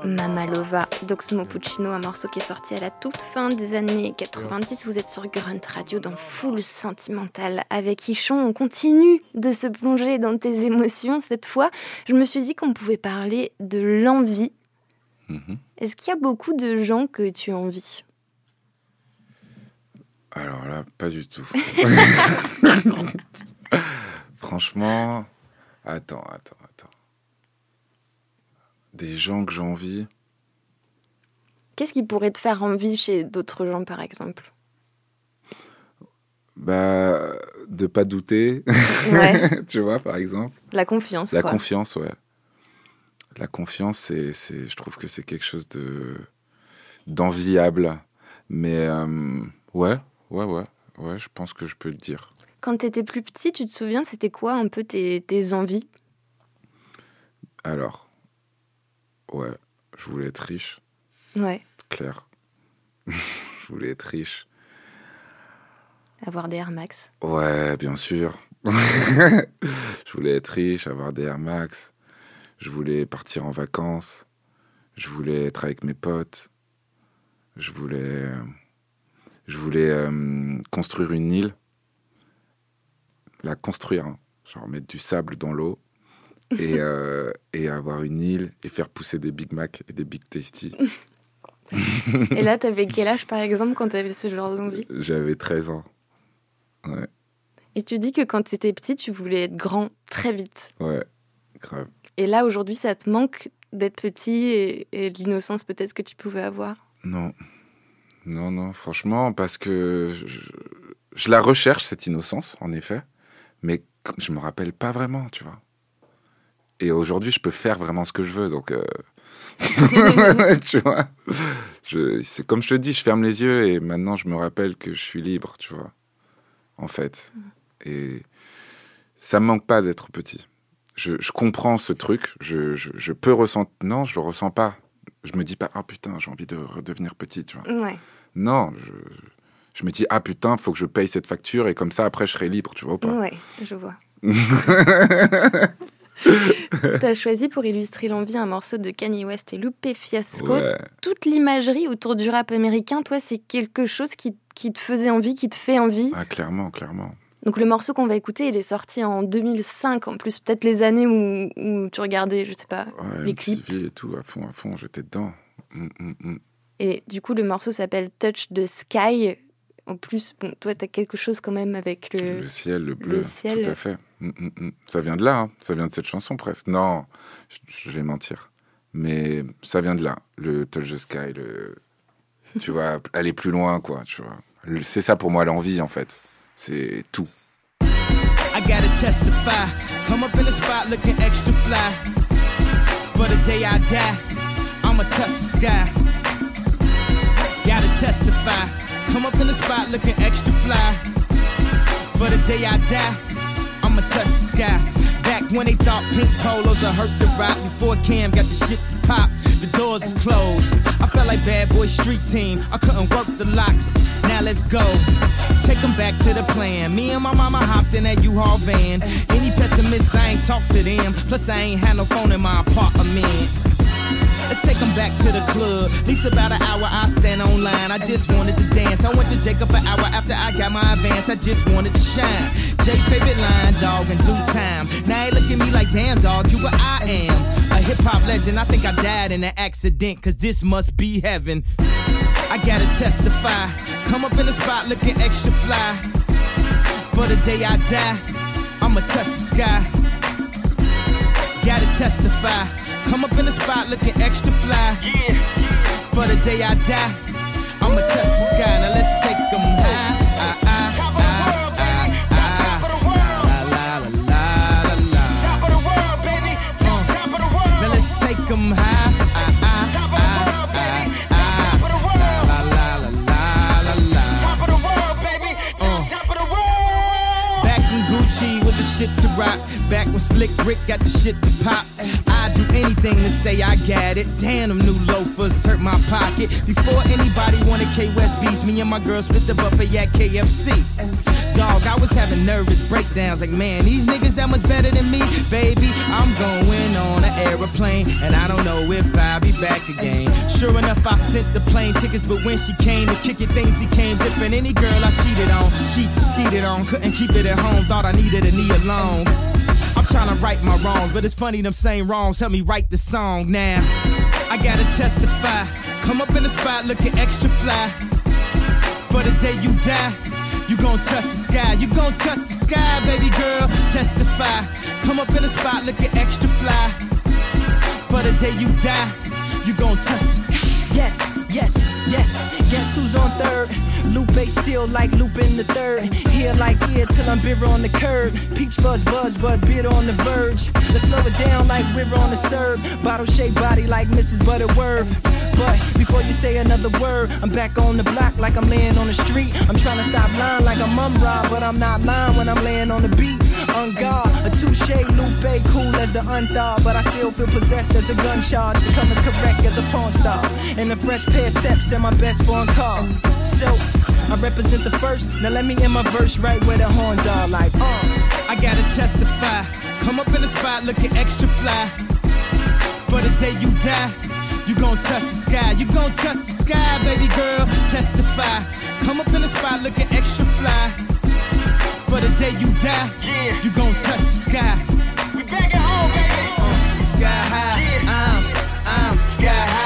Speaker 4: Mamalova d'Oxmo Puccino, un morceau qui est sorti à la toute fin des années 90. Vous êtes sur Grunt Radio dans Full Sentimental avec Ichon. On continue de se plonger dans tes émotions cette fois. Je me suis dit qu'on pouvait parler de l'envie.
Speaker 5: Mhm.
Speaker 4: Est-ce qu'il y a beaucoup de gens que tu envies?
Speaker 5: Alors là, pas du tout. Franchement, attends, attends, attends. Des gens que j'ai envie.
Speaker 4: Qu'est-ce qui pourrait te faire envie chez d'autres gens, par exemple?
Speaker 5: Bah, de pas douter.
Speaker 4: Ouais.
Speaker 5: tu vois, par exemple.
Speaker 4: La confiance,
Speaker 5: La
Speaker 4: quoi.
Speaker 5: confiance, ouais. La confiance, c'est, c'est, je trouve que c'est quelque chose de d'enviable. Mais euh, ouais, ouais, ouais, ouais, je pense que je peux le dire.
Speaker 4: Quand tu étais plus petit, tu te souviens, c'était quoi un peu tes, tes envies?
Speaker 5: Alors, ouais, je voulais être riche,
Speaker 4: Ouais.
Speaker 5: clair. je voulais être riche.
Speaker 4: Avoir des Air Max.
Speaker 5: Ouais, bien sûr. je voulais être riche, avoir des Air Max. Je voulais partir en vacances. Je voulais être avec mes potes. Je voulais, je voulais euh, construire une île. La construire, hein. genre mettre du sable dans l'eau et, euh, et avoir une île et faire pousser des Big Mac et des Big Tasty.
Speaker 4: Et là, t'avais quel âge, par exemple, quand t'avais ce genre d'envie
Speaker 5: J'avais 13 ans. Ouais,
Speaker 4: Et tu dis que quand t'étais petit, tu voulais être grand très vite.
Speaker 5: ouais, grave.
Speaker 4: Et là, aujourd'hui, ça te manque d'être petit et, et l'innocence peut-être que tu pouvais avoir?
Speaker 5: Non. Non, non, franchement, parce que je, je la recherche, cette innocence, en effet, mais je me rappelle pas vraiment, tu vois. Et aujourd'hui, je peux faire vraiment ce que je veux, donc. euh, tu vois. C'est comme je te dis, je ferme les yeux et maintenant, je me rappelle que je suis libre, tu vois. En fait. Et ça me manque pas d'être petit. Je, je comprends ce truc, je, je, je peux ressentir. Non, je le ressens pas. Je me dis pas, ah putain, j'ai envie de redevenir petit, tu vois.
Speaker 4: Ouais.
Speaker 5: Non, je, je me dis, ah putain, faut que je paye cette facture et comme ça, après, je serai libre, tu vois ou pas
Speaker 4: Ouais, je vois. T'as choisi pour illustrer l'envie un morceau de Kanye West et Lupe Fiasco.
Speaker 5: Ouais.
Speaker 4: Toute l'imagerie autour du rap américain, toi, c'est quelque chose qui, qui te faisait envie, qui te fait envie?
Speaker 5: Ah, clairement, clairement.
Speaker 4: Donc le morceau qu'on va écouter, il est sorti en 2005, en plus peut-être les années où, où tu regardais, je sais pas,
Speaker 5: Ouais,
Speaker 4: les clips.
Speaker 5: et tout, à fond, à fond, j'étais dedans. Mm, mm, mm.
Speaker 4: Et du coup, le morceau s'appelle Touch the Sky. En plus, bon, toi, t'as quelque chose quand même avec le...
Speaker 5: Le ciel, le bleu,
Speaker 4: ciel.
Speaker 5: tout à fait. Ça vient de là, hein. ça vient de cette chanson presque. Non, je, vais mentir. Mais ça vient de là, le Touch the Sky, le... tu vois, aller plus loin, quoi, tu vois. Le- C'est ça pour moi l'envie, en fait. C'est tout.
Speaker 8: I gotta testify. Come up in the spot looking extra fly. For the day I die, I'ma touch the sky. Gotta testify. Come up in the spot looking extra fly. For the day I die, I'ma touch the sky. Back when they thought pink polos would hurt the rock before Cam got the shit to pop. The doors is closed. I felt like bad boy street team. I couldn't work the locks. Now let's go. Take 'em back to the plan. Me and my mama hopped in that U-Haul van. Any pessimists, I ain't talk to them. Plus, I ain't had no phone in my apartment. Let's take them back to the club. At least about an hour I stand online. I just wanted to dance. I went to Jacob an hour after I got my advance. I just wanted to shine. Jake favorite line, dog, in due time. Now he look at me like, damn, dog, you what I am. Hip hop legend. I think I died in an accident, cause this must be heaven. I gotta testify. Come up in the spot looking extra fly. For the day I die, I'ma touch the sky. Gotta testify. Come up in the spot looking extra fly. For the day I die, I'ma touch the sky. Now let's take Uh. Back in Gucci with the shit to rock. Back when Slick Rick got the shit to pop. I'd do anything to say I got it. Damn, them new loafers hurt my pocket. Before anybody wanted K West beats, me and my girl split the buffet at KFC. Dog, I was having nervous breakdowns. Like, man, these niggas that much better than me. Baby, I'm going on an aeroplane, and I don't know if I'll be back again. Sure enough, I sent the plane tickets, but when she came to kick it, things became different. Any girl I cheated on, she skeeted on, couldn't keep it at home, thought I needed a knee alone. Trying to right my wrongs, but it's funny them same wrongs help me write the song now. I gotta testify. Come up in the spot looking extra fly. For the day you die, you gon' touch the sky. You gon' touch the sky, baby girl. Testify. Come up in the spot looking extra fly. For the day you die, you gon' touch the sky.
Speaker 9: Yes, yes, yes. Guess who's on third? Lupe still like looping the third. Here like here till I'm bitter on the curb. Peach fuzz buzz, but bitter on the verge. Let's slow it down like river on the serve. Bottle shaped body like Mrs. Butterworth. But before you say another word, I'm back on the block like I'm laying on the street. I'm trying to stop lying like I'm mum but I'm not lying when I'm laying on the beat. On guard, a touche, Lupe, cool as the unthought, but I still feel possessed as a gun charge to come as as a porn star. And a fresh pair of steps and my best foreign car. So I represent the first. Now let me in my verse right where the horns are, like uh.
Speaker 8: I gotta testify. Come up in the spot looking extra fly. For the day you die, you gon' touch the sky. You gon' touch the sky, baby girl. Testify. Come up in the spot looking extra fly. For the day you die, you gon' touch the sky. We back at home, baby. Uh, sky high, I'm, I'm sky high.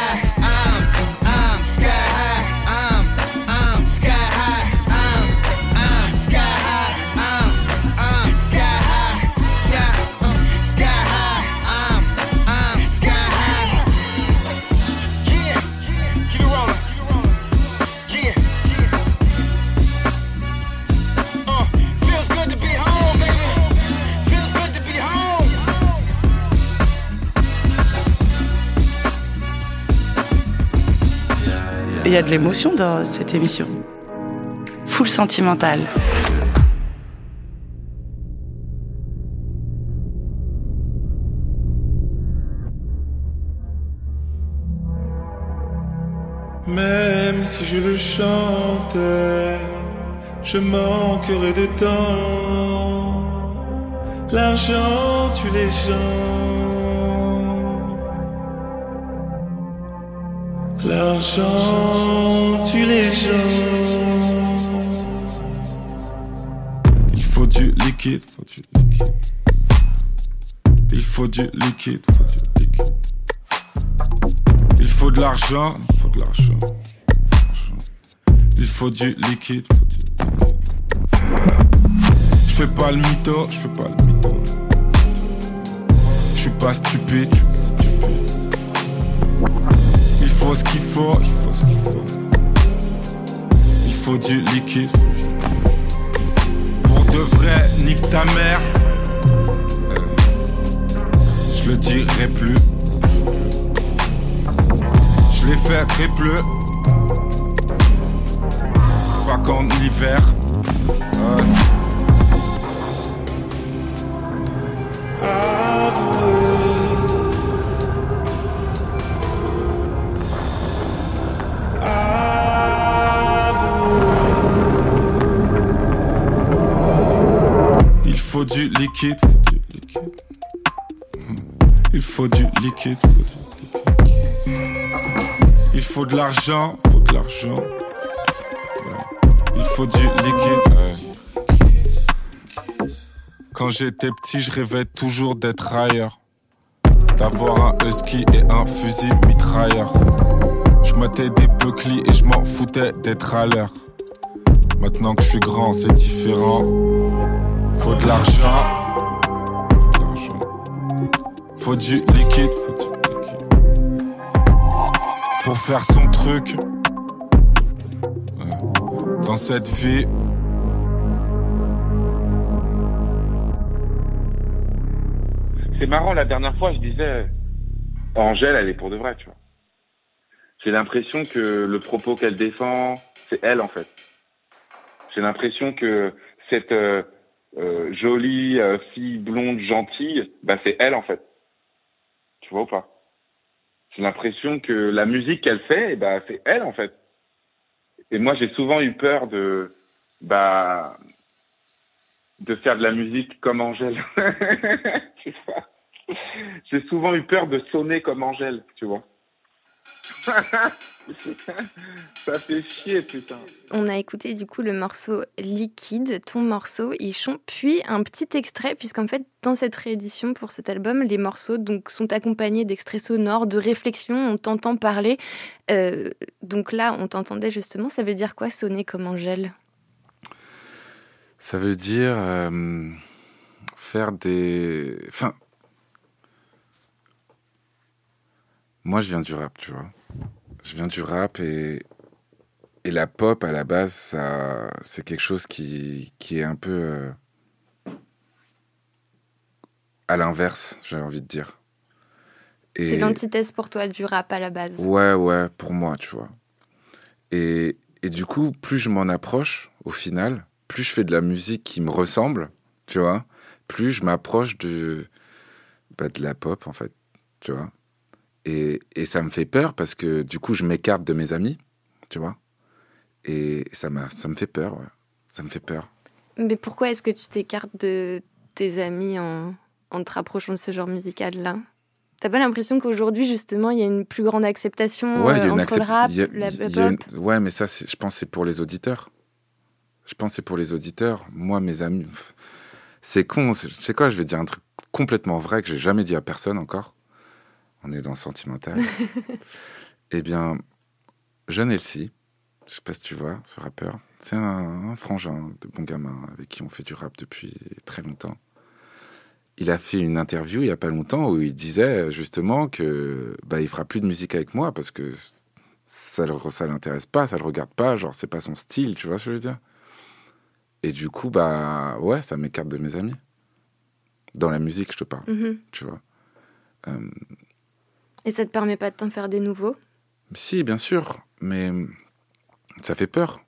Speaker 2: Il y a de l'émotion dans cette émission. Full sentimental.
Speaker 1: Même si je le chantais, je manquerai de temps. L'argent tue les gens. L'argent tue les gens. Il faut du liquide. Il faut du liquide. Il faut de l'argent, il faut de l'argent. Il faut du liquide. Je fais pas le mytho, je fais pas le mytho. Je suis pas stupide. Il faut ce qu'il faut, il faut ce qu'il faut. Il faut du liquide. Pour de vrai, nique ta mère. Euh, Je le dirai plus. Je l'ai fait très bleu. Pas qu'en hiver. Ouais. Faut du liquide. Il faut du liquide. Il faut de l'argent, faut de l'argent. Il faut du liquide. Quand j'étais petit, je rêvais toujours d'être ailleurs. D'avoir un husky et un fusil mitrailleur. Je mettais des buclis et je m'en foutais d'être à l'heure. Maintenant que je suis grand, c'est différent. Faut de l'argent. Faut du liquide. Pour faire son truc. Dans cette vie.
Speaker 5: C'est marrant, la dernière fois, je disais, Angèle, elle est pour de vrai, tu vois. J'ai l'impression que le propos qu'elle défend, c'est elle, en fait. J'ai l'impression que cette euh, euh, jolie euh, fille blonde gentille, bah, c'est elle, en fait. Tu vois ou pas? J'ai l'impression que la musique qu'elle fait, bah, c'est elle, en fait. Et moi, j'ai souvent eu peur de, bah, de faire de la musique comme Angèle. J'ai souvent eu peur de sonner comme Angèle, tu vois. Ça fait chier, putain.
Speaker 4: On a écouté du coup le morceau Liquide, ton morceau, Ichon, puis un petit extrait, puisqu'en fait, dans cette réédition pour cet album, les morceaux donc, sont accompagnés d'extraits sonores, de réflexions, on t'entend parler. Euh, donc là, on t'entendait justement, ça veut dire quoi sonner comme Angèle
Speaker 5: Ça veut dire euh, faire des. Enfin. Moi, je viens du rap, tu vois. Je viens du rap et, et la pop, à la base, ça, c'est quelque chose qui, qui est un peu euh, à l'inverse, j'ai envie de dire.
Speaker 4: C'est l'antithèse pour toi du rap à la base.
Speaker 5: Ouais, ouais, pour moi, tu vois. Et, et du coup, plus je m'en approche, au final, plus je fais de la musique qui me ressemble, tu vois, plus je m'approche de, bah, de la pop, en fait, tu vois. Et, et ça me fait peur parce que du coup, je m'écarte de mes amis, tu vois. Et ça, m'a, ça me fait peur, ouais. Ça me fait peur.
Speaker 4: Mais pourquoi est-ce que tu t'écartes de tes amis en, en te rapprochant de ce genre musical-là? T'as pas l'impression qu'aujourd'hui, justement, il y a une plus grande acceptation
Speaker 5: Ouais,
Speaker 4: euh, entre le rap,
Speaker 5: il y a-
Speaker 4: la,
Speaker 5: y a une- Ouais, mais ça, je pense c'est pour les auditeurs. Je pense c'est pour les auditeurs. Moi, mes amis, c'est con. c'est- Tu sais quoi, je vais dire un truc complètement vrai que j'ai jamais dit à personne encore. On est dans le sentimental. eh bien, Jeune Elsie, je sais pas si tu vois, ce rappeur, c'est un, un frangin de bon gamin avec qui on fait du rap depuis très longtemps. Il a fait une interview il y a pas longtemps où il disait justement que bah il fera plus de musique avec moi parce que ça le ça l'intéresse pas, ça le regarde pas, genre c'est pas son style, tu vois ce que je veux dire? Et du coup bah ouais, ça m'écarte de mes amis. Dans la musique, je te parle,
Speaker 4: Mhm.
Speaker 5: tu vois. Euh,
Speaker 4: Et ça te permet pas de t'en faire des nouveaux?
Speaker 5: Si, bien sûr, mais ça fait peur.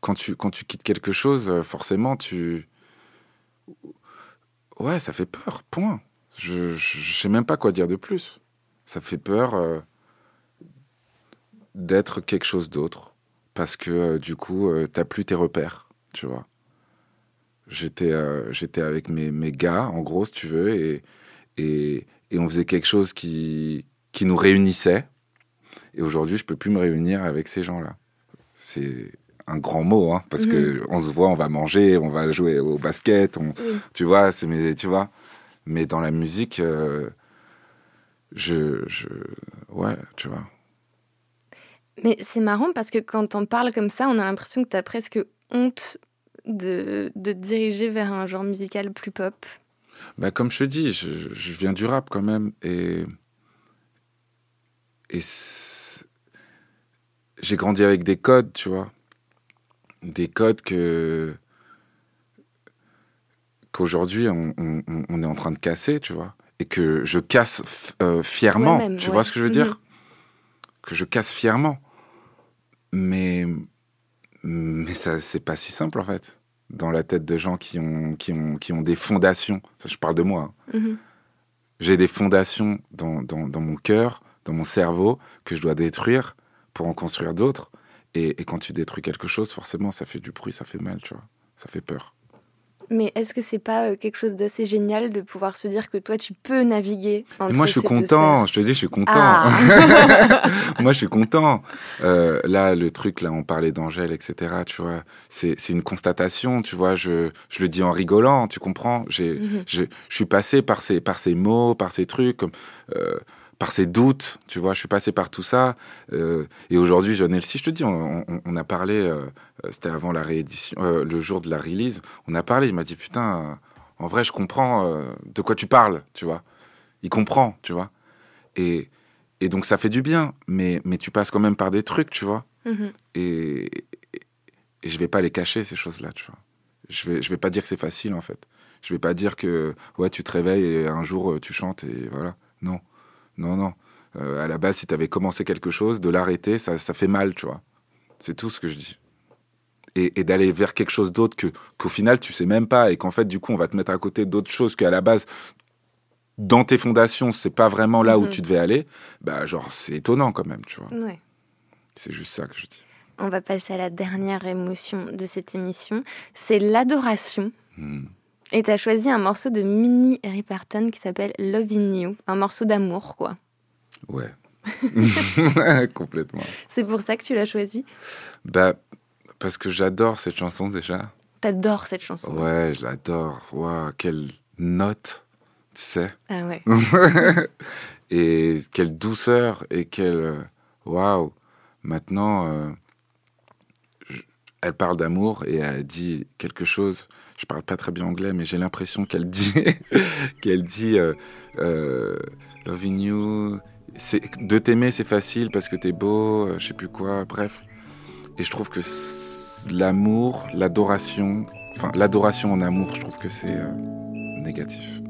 Speaker 5: Quand tu, quand tu quittes quelque chose, euh, forcément, tu. Ouais, ça fait peur, point. Je, je, sais même pas quoi dire de plus. Ça fait peur euh, d'être quelque chose d'autre. Parce que euh, du coup, euh, t'as plus tes repères, tu vois. J'étais j'étais avec mes, mes gars, en gros, si tu veux, et, et, et on faisait quelque chose qui, qui nous réunissait. Et aujourd'hui, je peux plus me réunir avec ces gens-là. C'est un grand mot, hein, parce que on se voit, on va manger, on va jouer au basket, on, tu vois, c'est mes, tu vois. Mais dans la musique, euh, je, je, ouais, tu vois.
Speaker 4: Mais c'est marrant parce que quand on parle comme ça, on a l'impression que tu as presque honte de, de te diriger vers un genre musical plus pop.
Speaker 5: Bah, comme je te dis, je, je viens du rap quand même, et et j'ai grandi avec des codes, tu vois, des codes que qu'aujourd'hui on, on- on- on est en train de casser, tu vois, et que je casse euh, fièrement, tu
Speaker 4: ouais.
Speaker 5: vois ce que je veux dire, que je casse fièrement, mais mais ça c'est pas si simple en fait dans la tête de gens qui ont qui ont qui ont des fondations. Ça, je parle de moi. hein.
Speaker 4: Mhm.
Speaker 5: J'ai des fondations dans, dans, dans mon cœur, dans mon cerveau, que je dois détruire pour en construire d'autres. Et, et quand tu détruis quelque chose, forcément, ça fait du bruit, ça fait mal, tu vois. Ça fait peur.
Speaker 4: Mais est-ce que c'est pas euh, quelque chose d'assez génial de pouvoir se dire que toi, tu peux naviguer entre
Speaker 5: moi, je suis content. Je te dis, je suis content.
Speaker 4: Ah.
Speaker 5: moi, je suis content. Euh, là, le truc, là, on parlait d'Angèle, etc. Tu vois, c'est une constatation. Tu vois, je je le dis en rigolant. Tu comprends J'ai
Speaker 10: Mhm.
Speaker 5: je je suis passé par ces par ces mots, par ces trucs, comme euh, par ces doutes. Tu vois, je suis passé par tout ça. euh, et aujourd'hui, John Elsie, je te dis, on, on, on a parlé. euh, C'était avant la réédition, euh, le jour de la release. On a parlé. Il m'a dit, putain, en vrai, je comprends de quoi tu parles. Tu vois, il comprend. Tu vois. Et et donc ça fait du bien, mais, mais tu passes quand même par des trucs, tu vois.
Speaker 4: Mhm.
Speaker 5: Et, et, et je vais pas les cacher, ces choses-là, tu vois. Je vais, je vais pas dire que c'est facile, en fait. Je vais pas dire que, ouais, tu te réveilles et un jour tu chantes et voilà. Non, non, non. Euh, à la base, si tu avais commencé quelque chose, de l'arrêter, ça, ça fait mal, tu vois. C'est tout ce que je dis. Et, et d'aller vers quelque chose d'autre que qu'au final tu sais même pas et qu'en fait du coup on va te mettre à côté d'autres choses qu'à la base dans tes fondations c'est pas vraiment là où
Speaker 4: Mhm.
Speaker 5: tu devais aller bah genre c'est étonnant quand même tu vois
Speaker 4: Ouais.
Speaker 5: c'est juste ça que je dis
Speaker 4: On va passer à la dernière émotion de cette émission. C'est l'adoration.
Speaker 5: Hmm.
Speaker 4: Et tu as choisi un morceau de Minnie Riperton qui s'appelle Loving You. Un morceau d'amour, quoi.
Speaker 5: ouais complètement
Speaker 4: C'est pour ça que tu l'as choisi?
Speaker 5: bah parce que j'adore cette chanson déjà
Speaker 4: T'adores cette chanson.
Speaker 5: ouais je l'adore Waouh, quelle note tu sais
Speaker 4: Ah ouais.
Speaker 5: et quelle douceur et quelle euh, waouh maintenant euh, je- elle parle d'amour et elle dit quelque chose je parle pas très bien anglais mais j'ai l'impression qu'elle dit qu'elle dit euh, euh, loving you de t'aimer c'est facile parce que t'es beau euh, je sais plus quoi bref et je trouve que l'amour l'adoration enfin l'adoration en amour je trouve que c'est euh, négatif.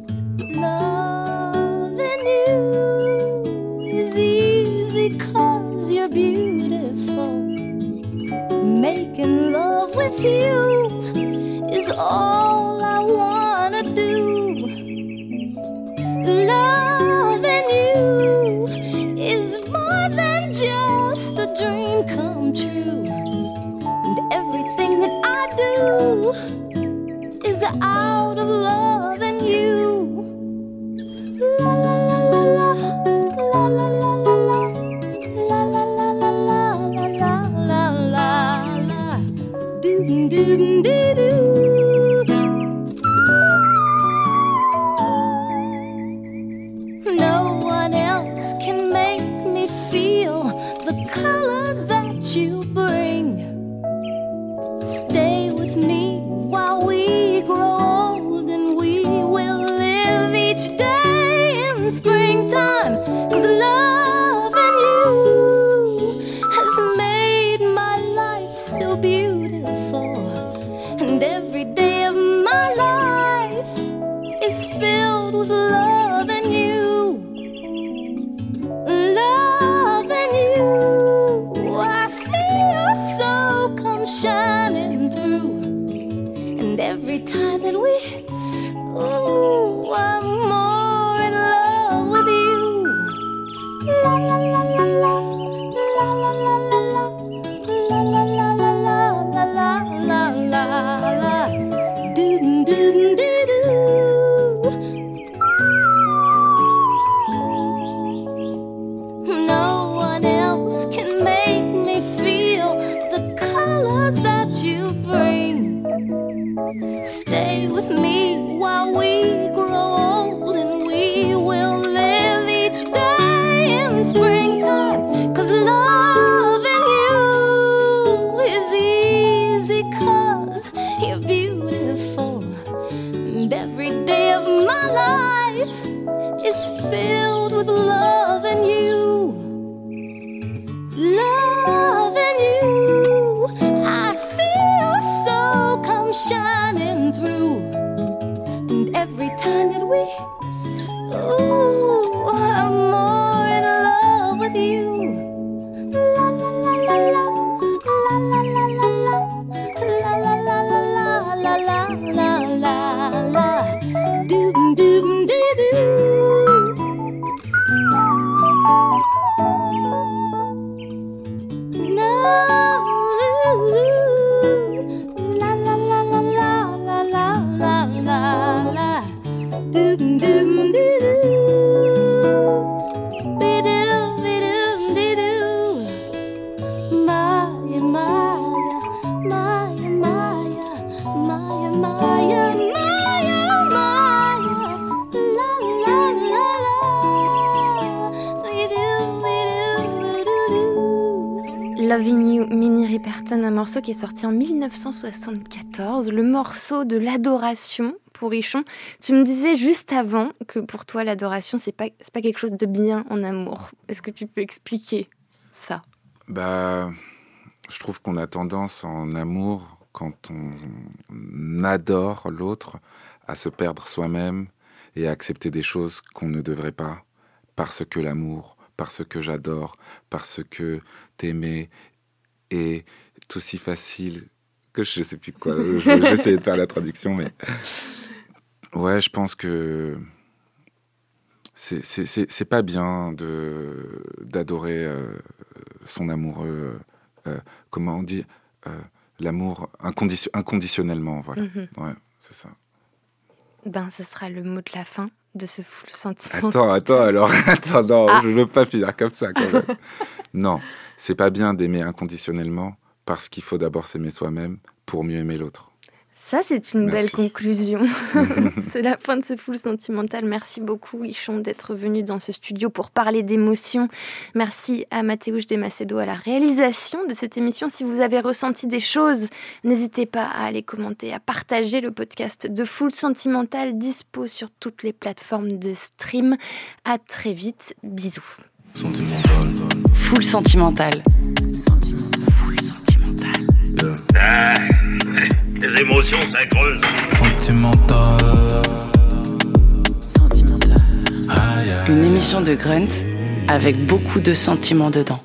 Speaker 10: Making love with you is all I wanna do. Loving you is more than just a dream come true. And everything that I do is out of loving Stay with me while we
Speaker 4: 1974, le morceau de l'adoration pour Richon. Tu me disais juste avant que pour toi l'adoration c'est pas pas quelque chose de bien en amour. Est-ce que tu peux expliquer ça?
Speaker 5: Bah, je trouve qu'on a tendance en amour, quand on adore l'autre, à se perdre soi-même et à accepter des choses qu'on ne devrait pas, parce que l'amour, parce que j'adore, parce que t'aimer est aussi facile que je sais plus quoi. Je vais essayer de faire la traduction, mais ouais, je pense que c'est pas bien de d'adorer euh, son amoureux. Euh, comment on dit euh, L'amour inconditionnellement, voilà. Mhm. Ouais, c'est ça.
Speaker 4: Ben, ce sera le mot de la fin de ce sentiment.
Speaker 5: Attends, attends, alors, attends, non, ah. je ne veux pas finir comme ça quand même. non, c'est pas bien d'aimer inconditionnellement parce qu'il faut d'abord s'aimer soi-même pour mieux aimer l'autre.
Speaker 4: Ça, c'est une belle conclusion. c'est la fin de ce full sentimental. Merci beaucoup, Ichon, d'être venu dans ce studio pour parler d'émotions. Merci à Mathéouche Desmacedo à la réalisation de cette émission. Si vous avez ressenti des choses, n'hésitez pas à aller commenter, à partager le podcast de Full Sentimental, dispo sur toutes les plateformes de stream. À très vite. Bisous.
Speaker 2: Full Sentimental. Full Sentimental. Ah.
Speaker 11: Les émotions, ça creuse.
Speaker 1: Sentimental.
Speaker 2: Sentimental. Une émission de Grunt avec beaucoup de sentiments dedans.